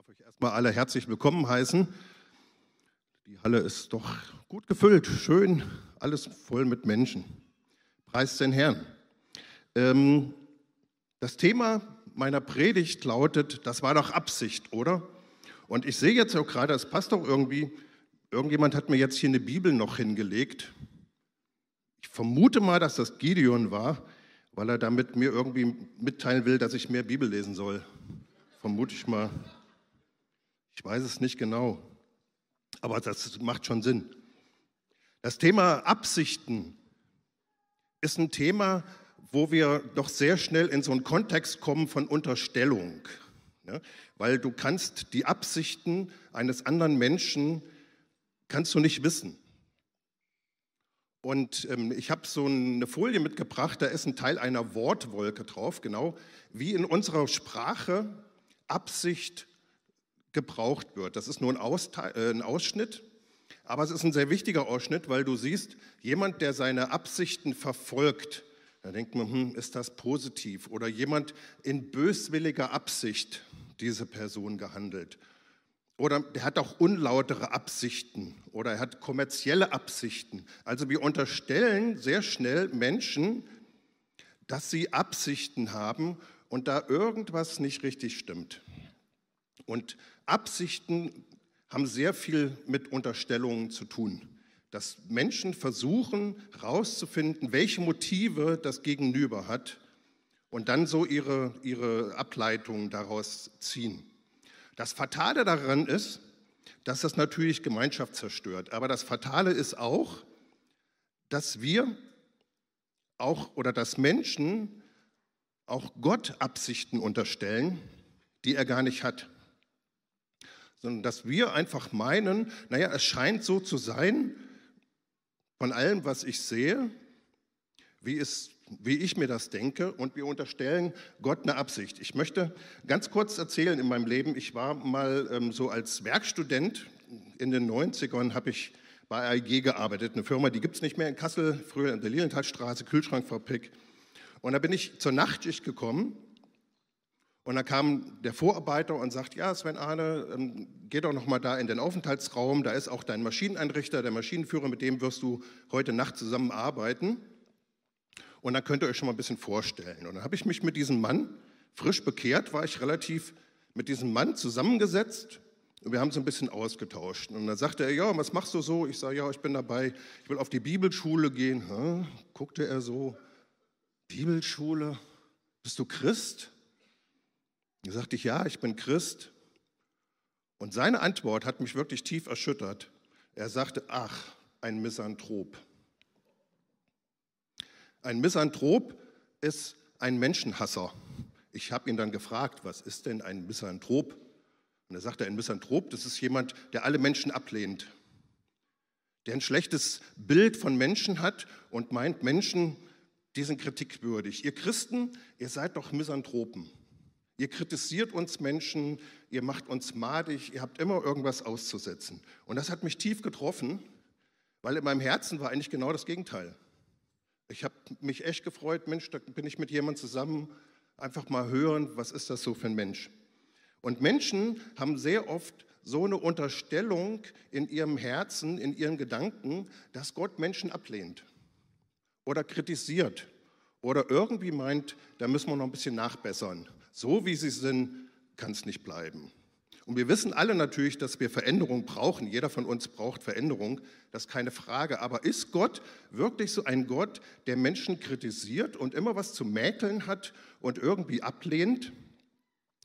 darf euch erstmal alle herzlich willkommen heißen. Die Halle ist doch gut gefüllt, schön, alles voll mit Menschen. Preis den Herrn. Ähm, das Thema meiner Predigt lautet, das war doch Absicht, oder? Und ich sehe jetzt auch gerade, es passt doch irgendwie, irgendjemand hat mir jetzt hier eine Bibel noch hingelegt. Ich vermute mal, dass das Gideon war, weil er damit mir irgendwie mitteilen will, dass ich mehr Bibel lesen soll. Vermute ich mal. Ich weiß es nicht genau, aber das macht schon Sinn. Das Thema Absichten ist ein Thema, wo wir doch sehr schnell in so einen Kontext kommen von Unterstellung. Ne? Weil du kannst die Absichten eines anderen Menschen, kannst du nicht wissen. Und ähm, ich habe so eine Folie mitgebracht, da ist ein Teil einer Wortwolke drauf, genau wie in unserer Sprache Absicht gebraucht wird. Das ist nur ein, Austeil, äh, ein Ausschnitt, aber es ist ein sehr wichtiger Ausschnitt, weil du siehst, jemand, der seine Absichten verfolgt, da denkt man, hm, ist das positiv? Oder jemand in böswilliger Absicht diese Person gehandelt. Oder der hat auch unlautere Absichten oder er hat kommerzielle Absichten. Also wir unterstellen sehr schnell Menschen, dass sie Absichten haben und da irgendwas nicht richtig stimmt. Und Absichten haben sehr viel mit Unterstellungen zu tun. Dass Menschen versuchen herauszufinden, welche Motive das Gegenüber hat und dann so ihre, ihre Ableitungen daraus ziehen. Das Fatale daran ist, dass das natürlich Gemeinschaft zerstört. Aber das Fatale ist auch, dass wir auch oder dass Menschen auch Gott Absichten unterstellen, die er gar nicht hat sondern dass wir einfach meinen, naja, es scheint so zu sein, von allem, was ich sehe, wie, es, wie ich mir das denke, und wir unterstellen Gott eine Absicht. Ich möchte ganz kurz erzählen in meinem Leben, ich war mal ähm, so als Werkstudent in den 90ern, habe ich bei AEG gearbeitet, eine Firma, die gibt es nicht mehr in Kassel, früher in der Lilienthalstraße, Kühlschrankfabrik. Und da bin ich zur Nachtschicht gekommen und dann kam der Vorarbeiter und sagt, ja, Sven Arne, ähm, geh doch noch mal da in den Aufenthaltsraum, da ist auch dein Maschineneinrichter, der Maschinenführer, mit dem wirst du heute Nacht zusammenarbeiten. Und dann könnt ihr euch schon mal ein bisschen vorstellen. Und dann habe ich mich mit diesem Mann, frisch bekehrt, war ich relativ mit diesem Mann zusammengesetzt und wir haben so ein bisschen ausgetauscht. Und dann sagte er, ja, was machst du so? Ich sage, ja, ich bin dabei, ich will auf die Bibelschule gehen. Hm? Guckte er so, Bibelschule, bist du Christ? Da sagte ich, ja, ich bin Christ. Und seine Antwort hat mich wirklich tief erschüttert. Er sagte, ach, ein Misanthrop. Ein Misanthrop ist ein Menschenhasser. Ich habe ihn dann gefragt, was ist denn ein Misanthrop? Und er sagte, ein Misanthrop, das ist jemand, der alle Menschen ablehnt, der ein schlechtes Bild von Menschen hat und meint, Menschen, die sind kritikwürdig. Ihr Christen, ihr seid doch Misanthropen. Ihr kritisiert uns Menschen, ihr macht uns madig, ihr habt immer irgendwas auszusetzen. Und das hat mich tief getroffen, weil in meinem Herzen war eigentlich genau das Gegenteil. Ich habe mich echt gefreut, Mensch, da bin ich mit jemandem zusammen, einfach mal hören, was ist das so für ein Mensch. Und Menschen haben sehr oft so eine Unterstellung in ihrem Herzen, in ihren Gedanken, dass Gott Menschen ablehnt oder kritisiert oder irgendwie meint, da müssen wir noch ein bisschen nachbessern. So wie sie sind, kann es nicht bleiben. Und wir wissen alle natürlich, dass wir Veränderung brauchen. Jeder von uns braucht Veränderung, das ist keine Frage. Aber ist Gott wirklich so ein Gott, der Menschen kritisiert und immer was zu mäkeln hat und irgendwie ablehnt?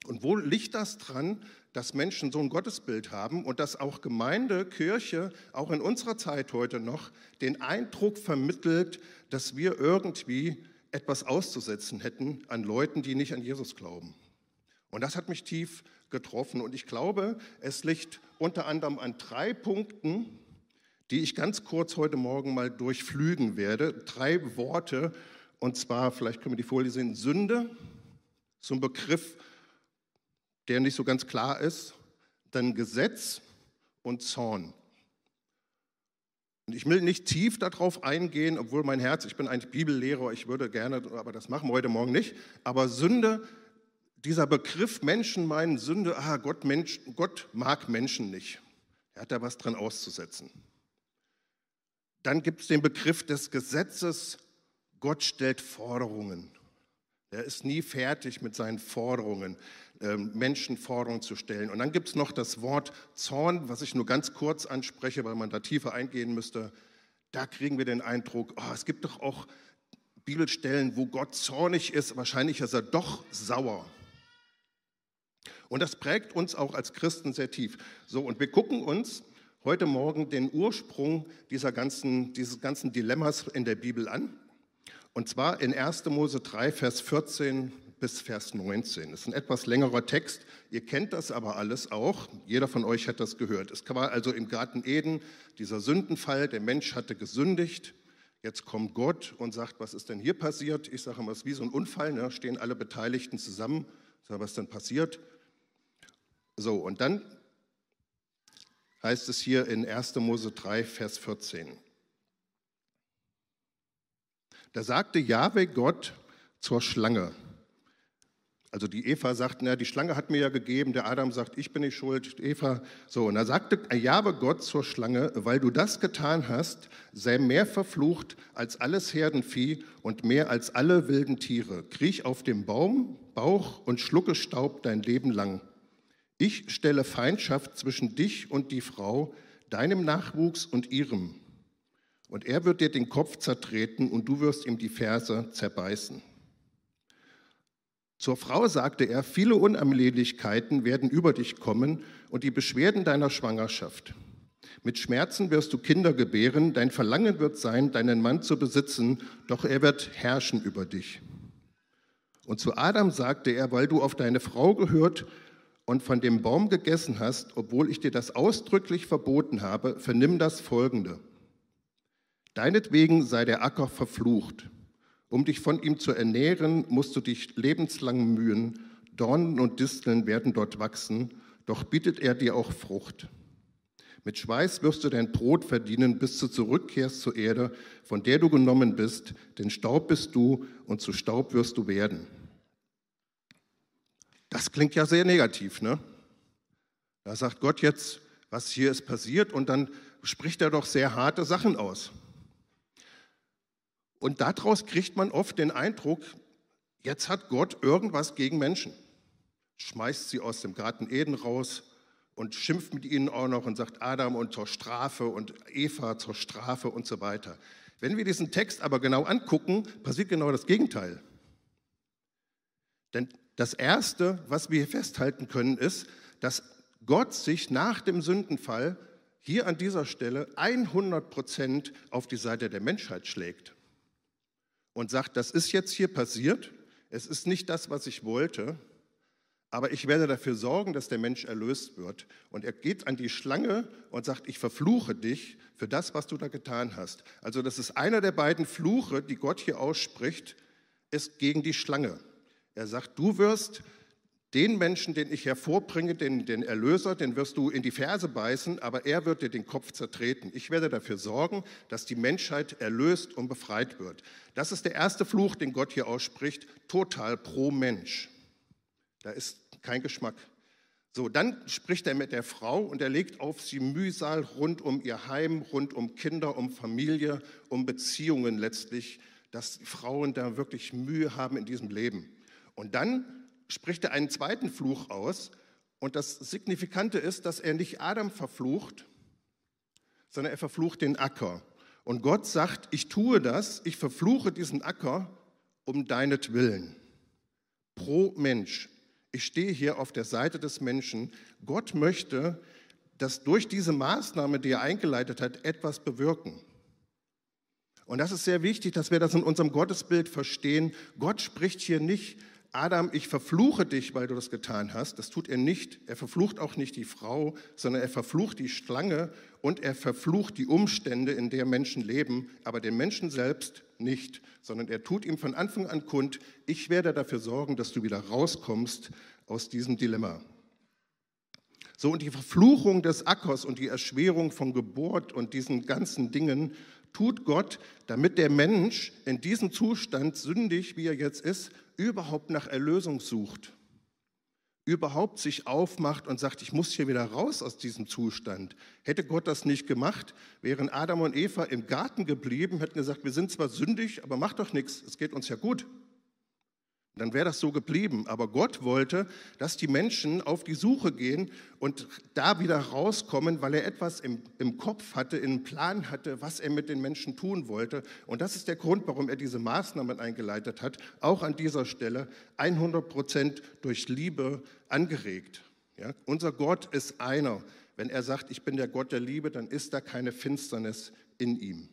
Und wo liegt das dran, dass Menschen so ein Gottesbild haben und dass auch Gemeinde, Kirche, auch in unserer Zeit heute noch, den Eindruck vermittelt, dass wir irgendwie etwas auszusetzen hätten an Leuten, die nicht an Jesus glauben. Und das hat mich tief getroffen. Und ich glaube, es liegt unter anderem an drei Punkten, die ich ganz kurz heute Morgen mal durchflügen werde. Drei Worte. Und zwar, vielleicht können wir die Folie sehen, Sünde, so ein Begriff, der nicht so ganz klar ist. Dann Gesetz und Zorn. Ich will nicht tief darauf eingehen, obwohl mein Herz, ich bin eigentlich Bibellehrer, ich würde gerne, aber das machen wir heute Morgen nicht. Aber Sünde, dieser Begriff Menschen meinen Sünde, ah, Gott, Mensch, Gott mag Menschen nicht. Er hat da was dran auszusetzen. Dann gibt es den Begriff des Gesetzes, Gott stellt Forderungen. Er ist nie fertig mit seinen Forderungen, Menschen Forderungen zu stellen. Und dann gibt es noch das Wort Zorn, was ich nur ganz kurz anspreche, weil man da tiefer eingehen müsste. Da kriegen wir den Eindruck, oh, es gibt doch auch Bibelstellen, wo Gott zornig ist. Wahrscheinlich ist er doch sauer. Und das prägt uns auch als Christen sehr tief. So, und wir gucken uns heute Morgen den Ursprung dieser ganzen, dieses ganzen Dilemmas in der Bibel an. Und zwar in 1. Mose 3, Vers 14 bis Vers 19. Das ist ein etwas längerer Text. Ihr kennt das aber alles auch. Jeder von euch hat das gehört. Es war also im Garten Eden dieser Sündenfall. Der Mensch hatte gesündigt. Jetzt kommt Gott und sagt, was ist denn hier passiert? Ich sage immer, es ist wie so ein Unfall. Ne? Stehen alle Beteiligten zusammen. Sag, was ist denn passiert? So, und dann heißt es hier in 1. Mose 3, Vers 14. Da sagte Jahwe Gott zur Schlange. Also die Eva sagt, na, die Schlange hat mir ja gegeben, der Adam sagt, ich bin nicht schuld, Eva. So, und da sagte Jahwe Gott zur Schlange, weil du das getan hast, sei mehr verflucht als alles Herdenvieh und mehr als alle wilden Tiere. Kriech auf dem Baum, Bauch und schlucke Staub dein Leben lang. Ich stelle Feindschaft zwischen dich und die Frau, deinem Nachwuchs und ihrem. Und er wird dir den Kopf zertreten und du wirst ihm die Ferse zerbeißen. Zur Frau sagte er, viele Unannehmlichkeiten werden über dich kommen und die Beschwerden deiner Schwangerschaft. Mit Schmerzen wirst du Kinder gebären, dein Verlangen wird sein, deinen Mann zu besitzen, doch er wird herrschen über dich. Und zu Adam sagte er, weil du auf deine Frau gehört und von dem Baum gegessen hast, obwohl ich dir das ausdrücklich verboten habe, vernimm das Folgende. Deinetwegen sei der Acker verflucht. Um dich von ihm zu ernähren, musst du dich lebenslang mühen. Dornen und Disteln werden dort wachsen, doch bietet er dir auch Frucht. Mit Schweiß wirst du dein Brot verdienen, bis du zurückkehrst zur Erde, von der du genommen bist, denn Staub bist du und zu Staub wirst du werden. Das klingt ja sehr negativ, ne? Da sagt Gott jetzt, was hier ist passiert, und dann spricht er doch sehr harte Sachen aus. Und daraus kriegt man oft den Eindruck, jetzt hat Gott irgendwas gegen Menschen. Schmeißt sie aus dem Garten Eden raus und schimpft mit ihnen auch noch und sagt Adam und zur Strafe und Eva zur Strafe und so weiter. Wenn wir diesen Text aber genau angucken, passiert genau das Gegenteil. Denn das Erste, was wir hier festhalten können, ist, dass Gott sich nach dem Sündenfall hier an dieser Stelle 100 Prozent auf die Seite der Menschheit schlägt und sagt, das ist jetzt hier passiert, es ist nicht das, was ich wollte, aber ich werde dafür sorgen, dass der Mensch erlöst wird. Und er geht an die Schlange und sagt, ich verfluche dich für das, was du da getan hast. Also das ist einer der beiden Fluche, die Gott hier ausspricht, ist gegen die Schlange. Er sagt, du wirst den Menschen, den ich hervorbringe, den, den Erlöser, den wirst du in die Ferse beißen, aber er wird dir den Kopf zertreten. Ich werde dafür sorgen, dass die Menschheit erlöst und befreit wird. Das ist der erste Fluch, den Gott hier ausspricht, total pro Mensch. Da ist kein Geschmack. So, dann spricht er mit der Frau und er legt auf sie Mühsal rund um ihr Heim, rund um Kinder, um Familie, um Beziehungen letztlich, dass Frauen da wirklich Mühe haben in diesem Leben. Und dann spricht er einen zweiten Fluch aus. Und das Signifikante ist, dass er nicht Adam verflucht, sondern er verflucht den Acker. Und Gott sagt, ich tue das, ich verfluche diesen Acker um deinetwillen. Pro Mensch. Ich stehe hier auf der Seite des Menschen. Gott möchte, dass durch diese Maßnahme, die er eingeleitet hat, etwas bewirken. Und das ist sehr wichtig, dass wir das in unserem Gottesbild verstehen. Gott spricht hier nicht Adam, ich verfluche dich, weil du das getan hast. Das tut er nicht. Er verflucht auch nicht die Frau, sondern er verflucht die Schlange und er verflucht die Umstände, in der Menschen leben, aber den Menschen selbst nicht, sondern er tut ihm von Anfang an kund, ich werde dafür sorgen, dass du wieder rauskommst aus diesem Dilemma. So, und die Verfluchung des Ackers und die Erschwerung von Geburt und diesen ganzen Dingen tut Gott, damit der Mensch in diesem Zustand, sündig wie er jetzt ist, überhaupt nach Erlösung sucht. überhaupt sich aufmacht und sagt, ich muss hier wieder raus aus diesem Zustand. Hätte Gott das nicht gemacht, wären Adam und Eva im Garten geblieben, hätten gesagt, wir sind zwar sündig, aber macht doch nichts, es geht uns ja gut dann wäre das so geblieben. Aber Gott wollte, dass die Menschen auf die Suche gehen und da wieder rauskommen, weil er etwas im, im Kopf hatte, einen Plan hatte, was er mit den Menschen tun wollte. Und das ist der Grund, warum er diese Maßnahmen eingeleitet hat, auch an dieser Stelle 100 Prozent durch Liebe angeregt. Ja? Unser Gott ist einer. Wenn er sagt, ich bin der Gott der Liebe, dann ist da keine Finsternis in ihm.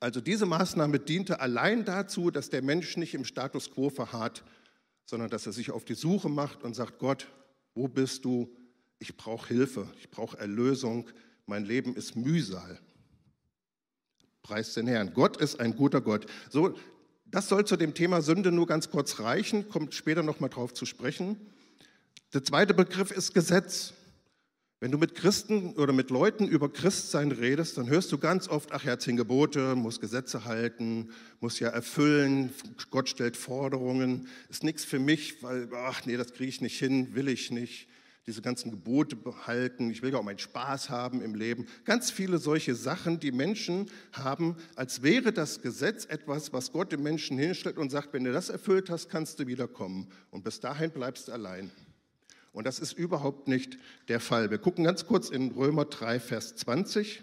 Also diese Maßnahme diente allein dazu, dass der Mensch nicht im Status quo verharrt, sondern dass er sich auf die Suche macht und sagt, Gott, wo bist du? Ich brauche Hilfe, ich brauche Erlösung, mein Leben ist Mühsal. Preis den Herrn. Gott ist ein guter Gott. So, das soll zu dem Thema Sünde nur ganz kurz reichen, kommt später noch mal drauf zu sprechen. Der zweite Begriff ist Gesetz. Wenn du mit Christen oder mit Leuten über Christsein redest, dann hörst du ganz oft, ach, hat zehn Gebote, muss Gesetze halten, muss ja erfüllen, Gott stellt Forderungen, ist nichts für mich, weil, ach nee, das kriege ich nicht hin, will ich nicht, diese ganzen Gebote behalten, ich will ja auch meinen Spaß haben im Leben. Ganz viele solche Sachen, die Menschen haben, als wäre das Gesetz etwas, was Gott dem Menschen hinstellt und sagt, wenn du das erfüllt hast, kannst du wiederkommen. Und bis dahin bleibst du allein. Und das ist überhaupt nicht der Fall. Wir gucken ganz kurz in Römer 3, Vers 20.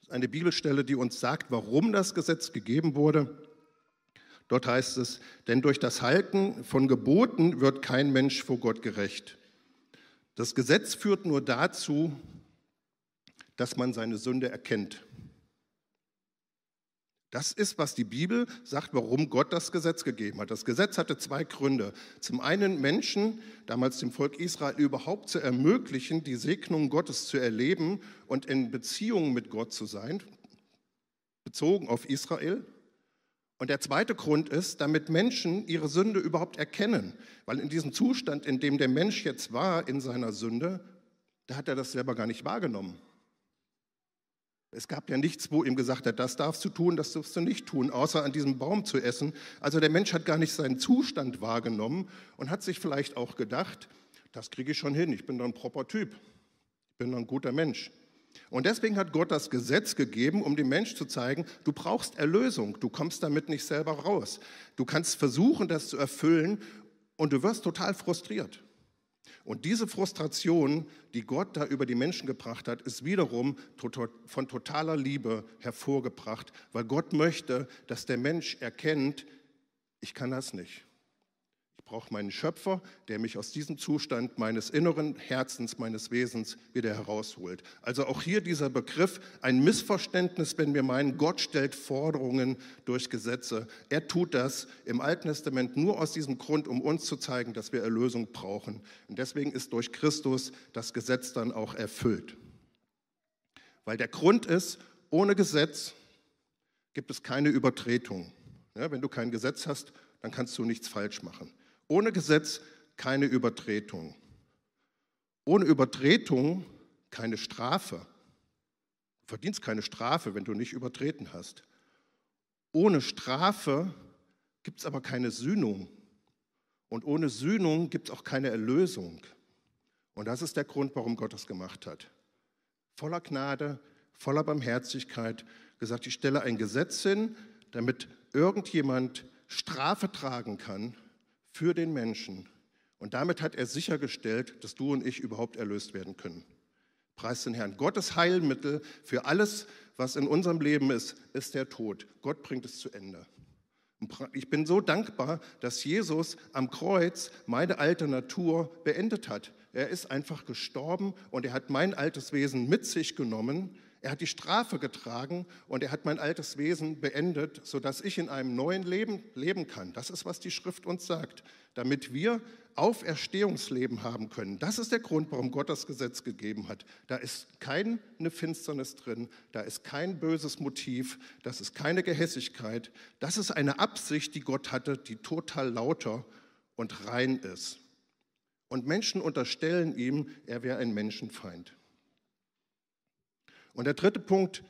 Das ist eine Bibelstelle, die uns sagt, warum das Gesetz gegeben wurde. Dort heißt es, denn durch das Halten von Geboten wird kein Mensch vor Gott gerecht. Das Gesetz führt nur dazu, dass man seine Sünde erkennt. Das ist, was die Bibel sagt, warum Gott das Gesetz gegeben hat. Das Gesetz hatte zwei Gründe. Zum einen Menschen, damals dem Volk Israel, überhaupt zu ermöglichen, die Segnung Gottes zu erleben und in Beziehung mit Gott zu sein, bezogen auf Israel. Und der zweite Grund ist, damit Menschen ihre Sünde überhaupt erkennen. Weil in diesem Zustand, in dem der Mensch jetzt war, in seiner Sünde, da hat er das selber gar nicht wahrgenommen. Es gab ja nichts, wo ihm gesagt hat, das darfst du tun, das darfst du nicht tun, außer an diesem Baum zu essen. Also der Mensch hat gar nicht seinen Zustand wahrgenommen und hat sich vielleicht auch gedacht, das kriege ich schon hin, ich bin doch ein proper Typ, ich bin doch ein guter Mensch. Und deswegen hat Gott das Gesetz gegeben, um dem Mensch zu zeigen, du brauchst Erlösung, du kommst damit nicht selber raus. Du kannst versuchen, das zu erfüllen und du wirst total frustriert. Und diese Frustration, die Gott da über die Menschen gebracht hat, ist wiederum von totaler Liebe hervorgebracht, weil Gott möchte, dass der Mensch erkennt, ich kann das nicht brauche meinen Schöpfer, der mich aus diesem Zustand meines inneren Herzens, meines Wesens wieder herausholt. Also auch hier dieser Begriff, ein Missverständnis, wenn wir meinen, Gott stellt Forderungen durch Gesetze. Er tut das im Alten Testament nur aus diesem Grund, um uns zu zeigen, dass wir Erlösung brauchen. Und deswegen ist durch Christus das Gesetz dann auch erfüllt. Weil der Grund ist, ohne Gesetz gibt es keine Übertretung. Ja, wenn du kein Gesetz hast, dann kannst du nichts falsch machen. Ohne Gesetz keine Übertretung. Ohne Übertretung keine Strafe. Du verdienst keine Strafe, wenn du nicht übertreten hast. Ohne Strafe gibt es aber keine Sühnung. Und ohne Sühnung gibt es auch keine Erlösung. Und das ist der Grund, warum Gott das gemacht hat. Voller Gnade, voller Barmherzigkeit gesagt, ich stelle ein Gesetz hin, damit irgendjemand Strafe tragen kann für den Menschen. Und damit hat er sichergestellt, dass du und ich überhaupt erlöst werden können. Preis den Herrn. Gottes Heilmittel für alles, was in unserem Leben ist, ist der Tod. Gott bringt es zu Ende. Ich bin so dankbar, dass Jesus am Kreuz meine alte Natur beendet hat. Er ist einfach gestorben und er hat mein altes Wesen mit sich genommen er hat die Strafe getragen und er hat mein altes Wesen beendet, sodass ich in einem neuen Leben leben kann. Das ist, was die Schrift uns sagt, damit wir Auferstehungsleben haben können. Das ist der Grund, warum Gott das Gesetz gegeben hat. Da ist keine Finsternis drin, da ist kein böses Motiv, das ist keine Gehässigkeit. Das ist eine Absicht, die Gott hatte, die total lauter und rein ist. Und Menschen unterstellen ihm, er wäre ein Menschenfeind. Und der dritte Punkt,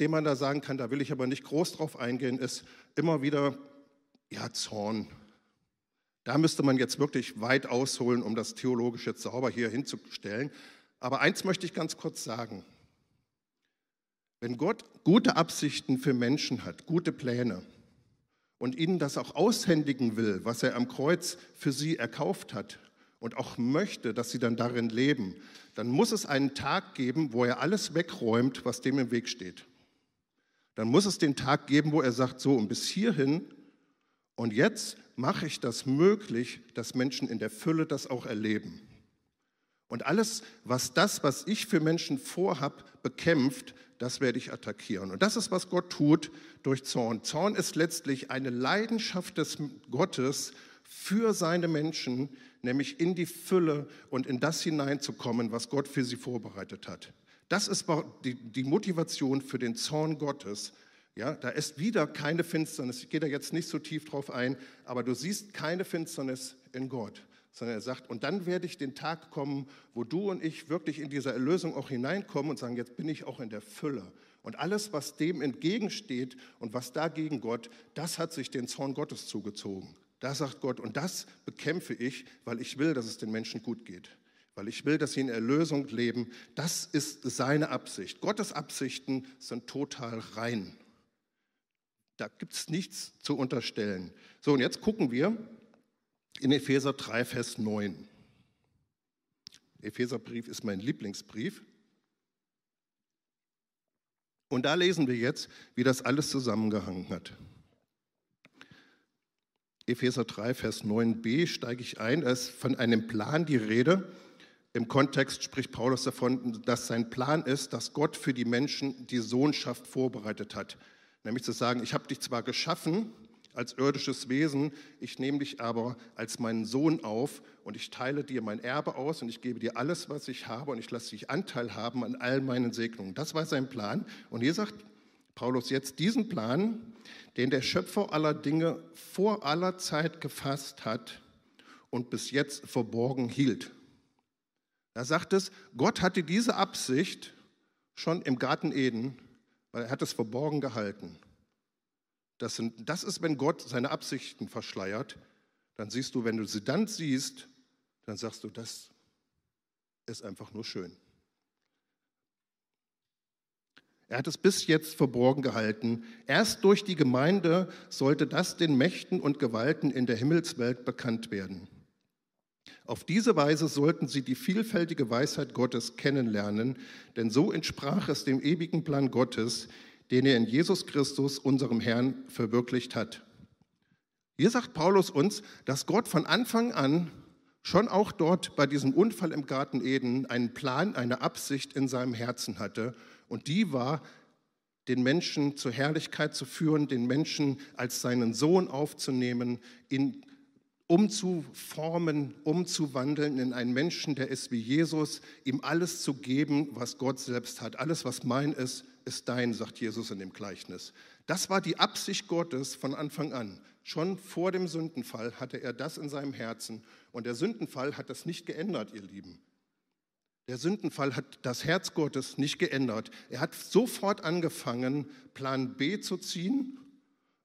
den man da sagen kann, da will ich aber nicht groß drauf eingehen, ist immer wieder, ja, Zorn. Da müsste man jetzt wirklich weit ausholen, um das theologisch jetzt sauber hier hinzustellen. Aber eins möchte ich ganz kurz sagen. Wenn Gott gute Absichten für Menschen hat, gute Pläne und ihnen das auch aushändigen will, was er am Kreuz für sie erkauft hat und auch möchte, dass sie dann darin leben, dann muss es einen Tag geben, wo er alles wegräumt, was dem im Weg steht. Dann muss es den Tag geben, wo er sagt, so und bis hierhin und jetzt mache ich das möglich, dass Menschen in der Fülle das auch erleben. Und alles, was das, was ich für Menschen vorhab, bekämpft, das werde ich attackieren. Und das ist, was Gott tut durch Zorn. Zorn ist letztlich eine Leidenschaft des Gottes für seine Menschen, nämlich in die Fülle und in das hineinzukommen, was Gott für sie vorbereitet hat. Das ist die, Motivation für den Zorn Gottes. Ja, da ist wieder keine Finsternis. Ich gehe da jetzt nicht so tief drauf ein, aber du siehst keine Finsternis in Gott, sondern er sagt, und dann werde ich den Tag kommen, wo du und ich wirklich in diese Erlösung auch hineinkommen und sagen, jetzt bin ich auch in der Fülle. Und alles, was dem entgegensteht und was dagegen Gott, das hat sich den Zorn Gottes zugezogen. Da sagt Gott, und das bekämpfe ich, weil ich will, dass es den Menschen gut geht weil ich will, dass sie in Erlösung leben. Das ist seine Absicht. Gottes Absichten sind total rein. Da gibt es nichts zu unterstellen. So, und jetzt gucken wir in Epheser 3, Vers 9. Epheserbrief ist mein Lieblingsbrief. Und da lesen wir jetzt, wie das alles zusammengehangen hat. Epheser 3, Vers 9b steige ich ein. Da ist von einem Plan die Rede. Im Kontext spricht Paulus davon, dass sein Plan ist, dass Gott für die Menschen die Sohnschaft vorbereitet hat. Nämlich zu sagen, ich habe dich zwar geschaffen als irdisches Wesen, ich nehme dich aber als meinen Sohn auf und ich teile dir mein Erbe aus und ich gebe dir alles, was ich habe und ich lasse dich Anteil haben an all meinen Segnungen. Das war sein Plan. Und hier sagt Paulus jetzt diesen Plan, den der Schöpfer aller Dinge vor aller Zeit gefasst hat und bis jetzt verborgen hielt. Da sagt es, Gott hatte diese Absicht schon im Garten Eden, weil er hat es verborgen gehalten. Das, sind, das ist, wenn Gott seine Absichten verschleiert, dann siehst du, wenn du sie dann siehst, dann sagst du, das ist einfach nur schön. Er hat es bis jetzt verborgen gehalten. Erst durch die Gemeinde sollte das den Mächten und Gewalten in der Himmelswelt bekannt werden. Auf diese Weise sollten sie die vielfältige Weisheit Gottes kennenlernen, denn so entsprach es dem ewigen Plan Gottes, den er in Jesus Christus, unserem Herrn, verwirklicht hat. Hier sagt Paulus uns, dass Gott von Anfang an schon auch dort bei diesem Unfall im Garten Eden einen Plan, eine Absicht in seinem Herzen hatte. Und die war, den Menschen zur Herrlichkeit zu führen, den Menschen als seinen Sohn aufzunehmen, ihn umzuformen, umzuwandeln in einen Menschen, der ist wie Jesus, ihm alles zu geben, was Gott selbst hat. Alles, was mein ist, ist dein, sagt Jesus in dem Gleichnis. Das war die Absicht Gottes von Anfang an. Schon vor dem Sündenfall hatte er das in seinem Herzen. Und der Sündenfall hat das nicht geändert, ihr Lieben. Der Sündenfall hat das Herz Gottes nicht geändert. Er hat sofort angefangen, Plan B zu ziehen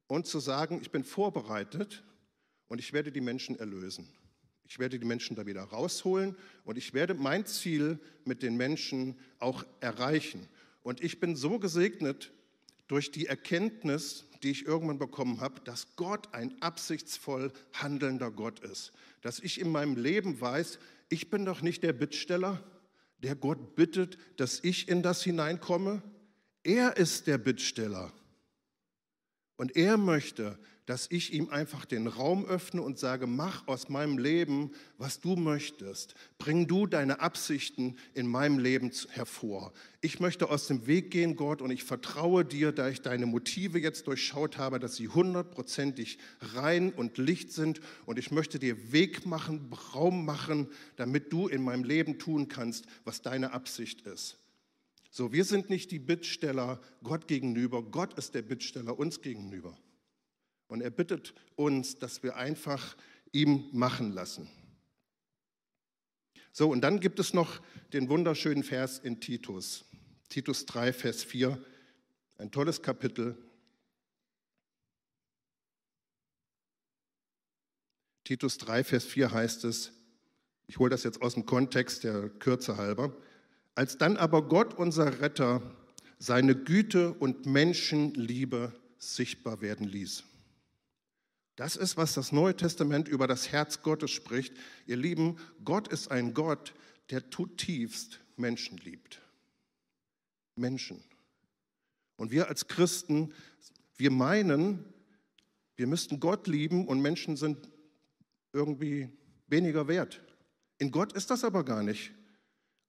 und zu sagen, ich bin vorbereitet, und ich werde die Menschen erlösen. Ich werde die Menschen da wieder rausholen und ich werde mein Ziel mit den Menschen auch erreichen. Und ich bin so gesegnet durch die Erkenntnis, die ich irgendwann bekommen habe, dass Gott ein absichtsvoll handelnder Gott ist. Dass ich in meinem Leben weiß, ich bin doch nicht der Bittsteller, der Gott bittet, dass ich in das hineinkomme. Er ist der Bittsteller. Und er möchte, dass ich ihm einfach den Raum öffne und sage, mach aus meinem Leben, was du möchtest. Bring du deine Absichten in meinem Leben hervor. Ich möchte aus dem Weg gehen, Gott, und ich vertraue dir, da ich deine Motive jetzt durchschaut habe, dass sie hundertprozentig rein und Licht sind. Und ich möchte dir Weg machen, Raum machen, damit du in meinem Leben tun kannst, was deine Absicht ist. So, wir sind nicht die Bittsteller Gott gegenüber, Gott ist der Bittsteller uns gegenüber. Und er bittet uns, dass wir einfach ihm machen lassen. So, und dann gibt es noch den wunderschönen Vers in Titus. Titus 3, Vers 4. Ein tolles Kapitel. Titus 3, Vers 4 heißt es, ich hole das jetzt aus dem Kontext der Kürze halber, als dann aber Gott, unser Retter, seine Güte und Menschenliebe sichtbar werden ließ. Das ist, was das Neue Testament über das Herz Gottes spricht. Ihr Lieben, Gott ist ein Gott, der zutiefst Menschen liebt. Menschen. Und wir als Christen, wir meinen, wir müssten Gott lieben und Menschen sind irgendwie weniger wert. In Gott ist das aber gar nicht.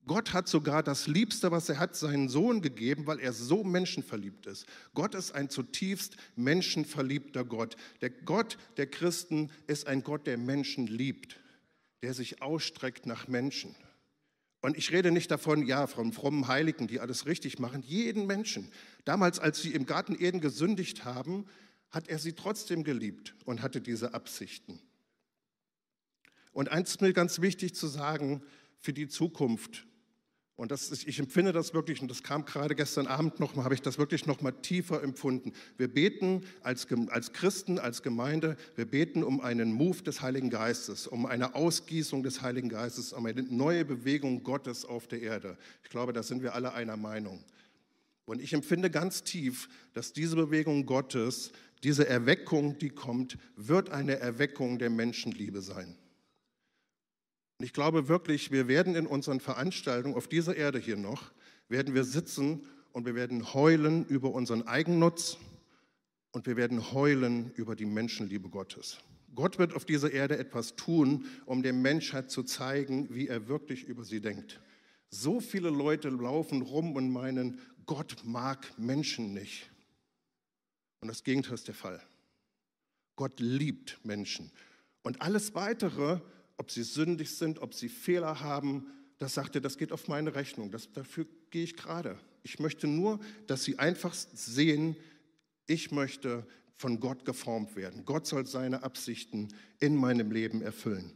Gott hat sogar das Liebste, was er hat, seinen Sohn gegeben, weil er so menschenverliebt ist. Gott ist ein zutiefst menschenverliebter Gott. Der Gott der Christen ist ein Gott, der Menschen liebt, der sich ausstreckt nach Menschen. Und ich rede nicht davon, ja, von frommen Heiligen, die alles richtig machen, jeden Menschen. Damals, als sie im Garten Eden gesündigt haben, hat er sie trotzdem geliebt und hatte diese Absichten. Und eins ist mir ganz wichtig zu sagen für die Zukunft. Und das ist, ich empfinde das wirklich, und das kam gerade gestern Abend nochmal, habe ich das wirklich nochmal tiefer empfunden. Wir beten als, als Christen, als Gemeinde, wir beten um einen Move des Heiligen Geistes, um eine Ausgießung des Heiligen Geistes, um eine neue Bewegung Gottes auf der Erde. Ich glaube, da sind wir alle einer Meinung. Und ich empfinde ganz tief, dass diese Bewegung Gottes, diese Erweckung, die kommt, wird eine Erweckung der Menschenliebe sein. Und ich glaube wirklich, wir werden in unseren Veranstaltungen auf dieser Erde hier noch, werden wir sitzen und wir werden heulen über unseren Eigennutz und wir werden heulen über die Menschenliebe Gottes. Gott wird auf dieser Erde etwas tun, um der Menschheit zu zeigen, wie er wirklich über sie denkt. So viele Leute laufen rum und meinen, Gott mag Menschen nicht. Und das Gegenteil ist der Fall. Gott liebt Menschen. Und alles Weitere ob sie sündig sind, ob sie Fehler haben, das sagt er, das geht auf meine Rechnung. Das, dafür gehe ich gerade. Ich möchte nur, dass sie einfach sehen, ich möchte von Gott geformt werden. Gott soll seine Absichten in meinem Leben erfüllen.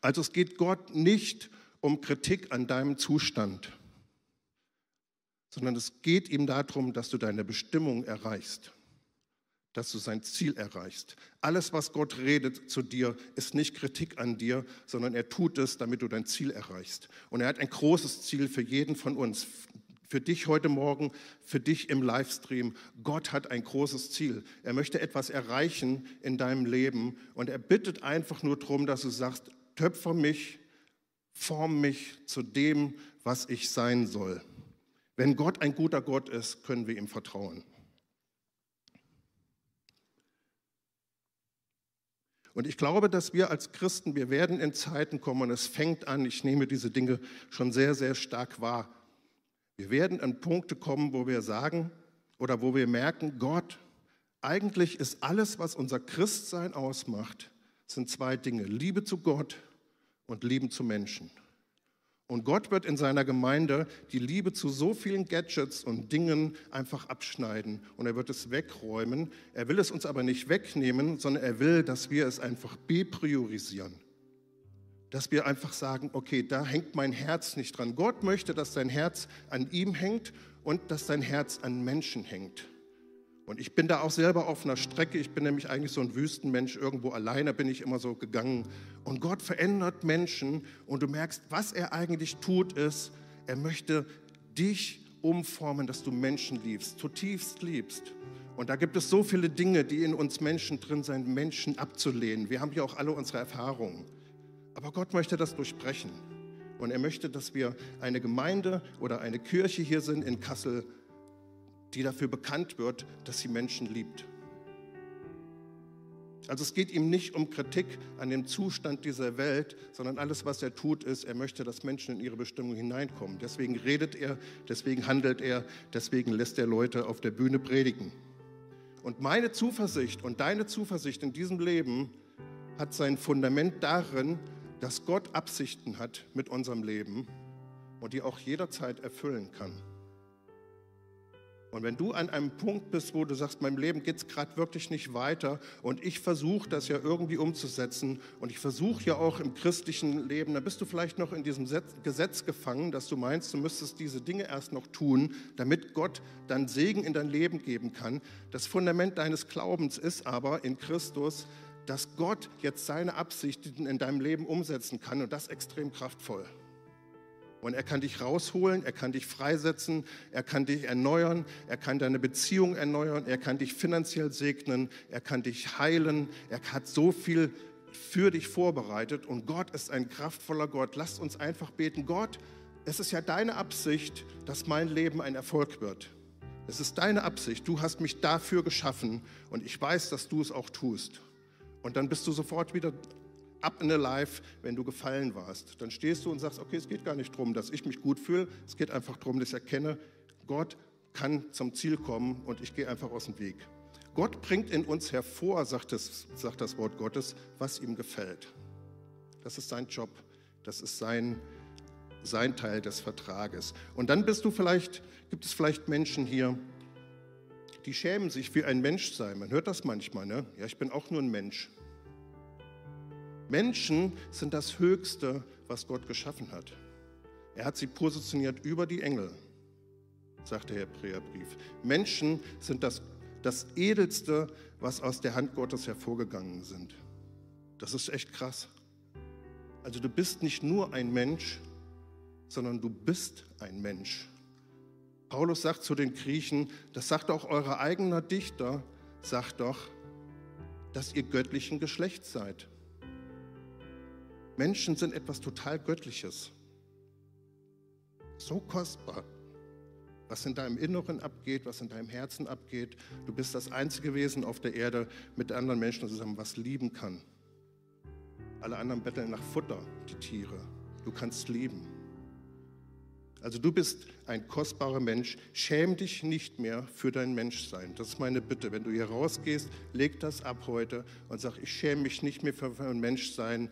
Also es geht Gott nicht um Kritik an deinem Zustand, sondern es geht ihm darum, dass du deine Bestimmung erreichst dass du sein Ziel erreichst. Alles, was Gott redet zu dir, ist nicht Kritik an dir, sondern er tut es, damit du dein Ziel erreichst. Und er hat ein großes Ziel für jeden von uns. Für dich heute Morgen, für dich im Livestream. Gott hat ein großes Ziel. Er möchte etwas erreichen in deinem Leben und er bittet einfach nur darum, dass du sagst, töpfer mich, form mich zu dem, was ich sein soll. Wenn Gott ein guter Gott ist, können wir ihm vertrauen. Und ich glaube, dass wir als Christen, wir werden in Zeiten kommen, und es fängt an, ich nehme diese Dinge schon sehr, sehr stark wahr. Wir werden an Punkte kommen, wo wir sagen oder wo wir merken, Gott, eigentlich ist alles, was unser Christsein ausmacht, sind zwei Dinge. Liebe zu Gott und Liebe zu Menschen. Und Gott wird in seiner Gemeinde die Liebe zu so vielen Gadgets und Dingen einfach abschneiden und er wird es wegräumen. Er will es uns aber nicht wegnehmen, sondern er will, dass wir es einfach bepriorisieren. Dass wir einfach sagen, okay, da hängt mein Herz nicht dran. Gott möchte, dass dein Herz an ihm hängt und dass dein Herz an Menschen hängt. Und ich bin da auch selber auf einer Strecke. Ich bin nämlich eigentlich so ein Wüstenmensch. Irgendwo alleine bin ich immer so gegangen. Und Gott verändert Menschen und du merkst, was er eigentlich tut, ist, er möchte dich umformen, dass du Menschen liebst, zutiefst liebst. Und da gibt es so viele Dinge, die in uns Menschen drin sind, Menschen abzulehnen. Wir haben ja auch alle unsere Erfahrungen. Aber Gott möchte das durchbrechen. Und er möchte, dass wir eine Gemeinde oder eine Kirche hier sind in Kassel, die dafür bekannt wird, dass sie Menschen liebt. Also es geht ihm nicht um Kritik an dem Zustand dieser Welt, sondern alles, was er tut, ist, er möchte, dass Menschen in ihre Bestimmung hineinkommen. Deswegen redet er, deswegen handelt er, deswegen lässt er Leute auf der Bühne predigen. Und meine Zuversicht und deine Zuversicht in diesem Leben hat sein Fundament darin, dass Gott Absichten hat mit unserem Leben und die auch jederzeit erfüllen kann. Und wenn du an einem Punkt bist, wo du sagst, meinem Leben geht es gerade wirklich nicht weiter und ich versuche das ja irgendwie umzusetzen und ich versuche ja auch im christlichen Leben, dann bist du vielleicht noch in diesem Gesetz gefangen, dass du meinst, du müsstest diese Dinge erst noch tun, damit Gott dann Segen in dein Leben geben kann. Das Fundament deines Glaubens ist aber in Christus, dass Gott jetzt seine Absichten in deinem Leben umsetzen kann und das extrem kraftvoll. Und er kann dich rausholen, er kann dich freisetzen, er kann dich erneuern, er kann deine Beziehung erneuern, er kann dich finanziell segnen, er kann dich heilen, er hat so viel für dich vorbereitet und Gott ist ein kraftvoller Gott. Lasst uns einfach beten, Gott, es ist ja deine Absicht, dass mein Leben ein Erfolg wird. Es ist deine Absicht, du hast mich dafür geschaffen und ich weiß, dass du es auch tust. Und dann bist du sofort wieder up in the life, wenn du gefallen warst. Dann stehst du und sagst, okay, es geht gar nicht darum, dass ich mich gut fühle, es geht einfach darum, dass ich erkenne, Gott kann zum Ziel kommen und ich gehe einfach aus dem Weg. Gott bringt in uns hervor, sagt das, sagt das Wort Gottes, was ihm gefällt. Das ist sein Job, das ist sein, sein Teil des Vertrages. Und dann bist du vielleicht, gibt es vielleicht Menschen hier, die schämen sich für ein Mensch sein. Man hört das manchmal, ne? Ja, ich bin auch nur ein Mensch. Menschen sind das Höchste, was Gott geschaffen hat. Er hat sie positioniert über die Engel, sagt der Hebräerbrief. Menschen sind das, das Edelste, was aus der Hand Gottes hervorgegangen sind. Das ist echt krass. Also du bist nicht nur ein Mensch, sondern du bist ein Mensch. Paulus sagt zu den Griechen, das sagt auch euer eigener Dichter, sagt doch, dass ihr göttlichen Geschlechts seid. Menschen sind etwas total Göttliches. So kostbar. Was in deinem Inneren abgeht, was in deinem Herzen abgeht. Du bist das einzige Wesen auf der Erde mit anderen Menschen zusammen, was lieben kann. Alle anderen betteln nach Futter, die Tiere. Du kannst lieben. Also du bist ein kostbarer Mensch. Schäm dich nicht mehr für dein Menschsein. Das ist meine Bitte. Wenn du hier rausgehst, leg das ab heute und sag, ich schäme mich nicht mehr für mein Menschsein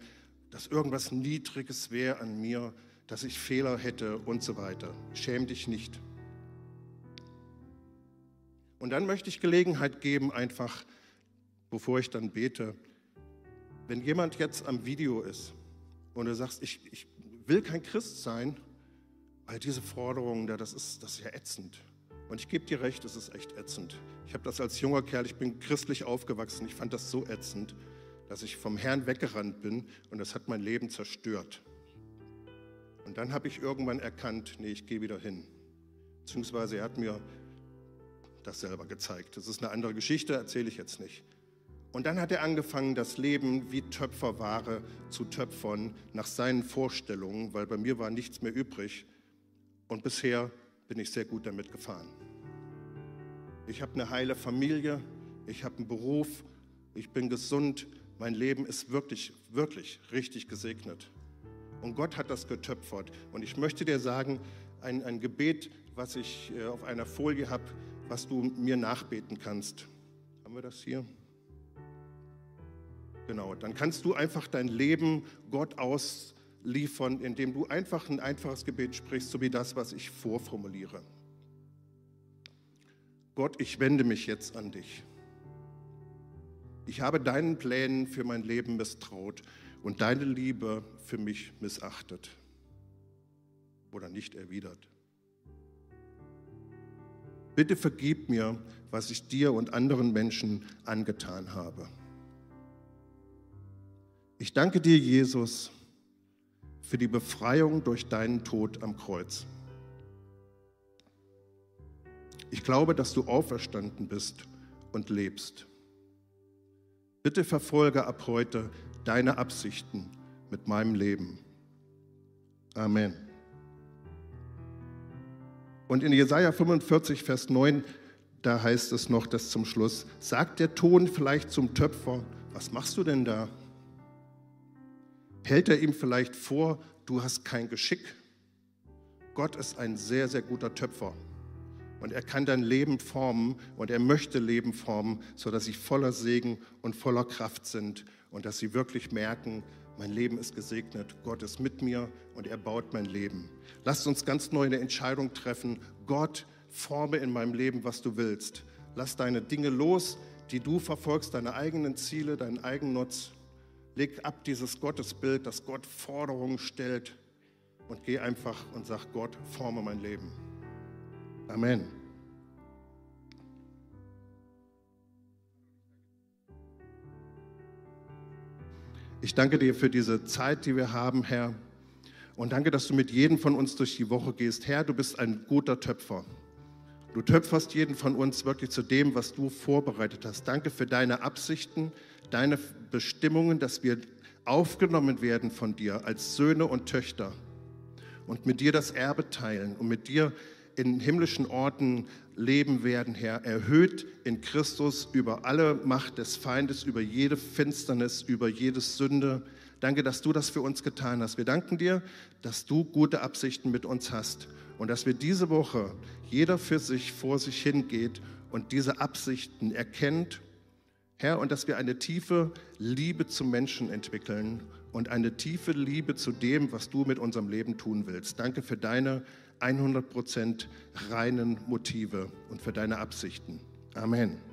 dass irgendwas Niedriges wäre an mir, dass ich Fehler hätte und so weiter. Schäm dich nicht. Und dann möchte ich Gelegenheit geben, einfach, bevor ich dann bete, wenn jemand jetzt am Video ist und du sagst, ich, ich will kein Christ sein, weil diese Forderung, das ist, das ist ja ätzend. Und ich gebe dir recht, es ist echt ätzend. Ich habe das als junger Kerl, ich bin christlich aufgewachsen, ich fand das so ätzend dass ich vom Herrn weggerannt bin und das hat mein Leben zerstört. Und dann habe ich irgendwann erkannt, nee, ich gehe wieder hin. Beziehungsweise er hat mir das selber gezeigt. Das ist eine andere Geschichte, erzähle ich jetzt nicht. Und dann hat er angefangen, das Leben wie Töpferware zu töpfern nach seinen Vorstellungen, weil bei mir war nichts mehr übrig. Und bisher bin ich sehr gut damit gefahren. Ich habe eine heile Familie, ich habe einen Beruf, ich bin gesund, mein Leben ist wirklich, wirklich richtig gesegnet. Und Gott hat das getöpfert. Und ich möchte dir sagen, ein, ein Gebet, was ich äh, auf einer Folie habe, was du mir nachbeten kannst. Haben wir das hier? Genau, dann kannst du einfach dein Leben Gott ausliefern, indem du einfach ein einfaches Gebet sprichst, so wie das, was ich vorformuliere. Gott, ich wende mich jetzt an dich. Ich habe deinen Plänen für mein Leben misstraut und deine Liebe für mich missachtet oder nicht erwidert. Bitte vergib mir, was ich dir und anderen Menschen angetan habe. Ich danke dir, Jesus, für die Befreiung durch deinen Tod am Kreuz. Ich glaube, dass du auferstanden bist und lebst. Bitte verfolge ab heute deine Absichten mit meinem Leben. Amen. Und in Jesaja 45, Vers 9, da heißt es noch das zum Schluss: Sagt der Ton vielleicht zum Töpfer, was machst du denn da? Hält er ihm vielleicht vor, du hast kein Geschick? Gott ist ein sehr, sehr guter Töpfer. Und er kann dein Leben formen und er möchte Leben formen, sodass sie voller Segen und voller Kraft sind und dass sie wirklich merken, mein Leben ist gesegnet, Gott ist mit mir und er baut mein Leben. Lasst uns ganz neu eine Entscheidung treffen, Gott forme in meinem Leben, was du willst. Lass deine Dinge los, die du verfolgst, deine eigenen Ziele, deinen Eigennutz. Leg ab dieses Gottesbild, das Gott Forderungen stellt und geh einfach und sag Gott, forme mein Leben. Amen. Ich danke dir für diese Zeit, die wir haben, Herr. Und danke, dass du mit jedem von uns durch die Woche gehst. Herr, du bist ein guter Töpfer. Du töpferst jeden von uns wirklich zu dem, was du vorbereitet hast. Danke für deine Absichten, deine Bestimmungen, dass wir aufgenommen werden von dir als Söhne und Töchter und mit dir das Erbe teilen und mit dir in himmlischen Orten leben werden, Herr, erhöht in Christus über alle Macht des Feindes, über jede Finsternis, über jede Sünde. Danke, dass du das für uns getan hast. Wir danken dir, dass du gute Absichten mit uns hast und dass wir diese Woche jeder für sich vor sich hingeht und diese Absichten erkennt, Herr, und dass wir eine tiefe Liebe zum Menschen entwickeln und eine tiefe Liebe zu dem, was du mit unserem Leben tun willst. Danke für deine 100% reinen Motive und für deine Absichten. Amen.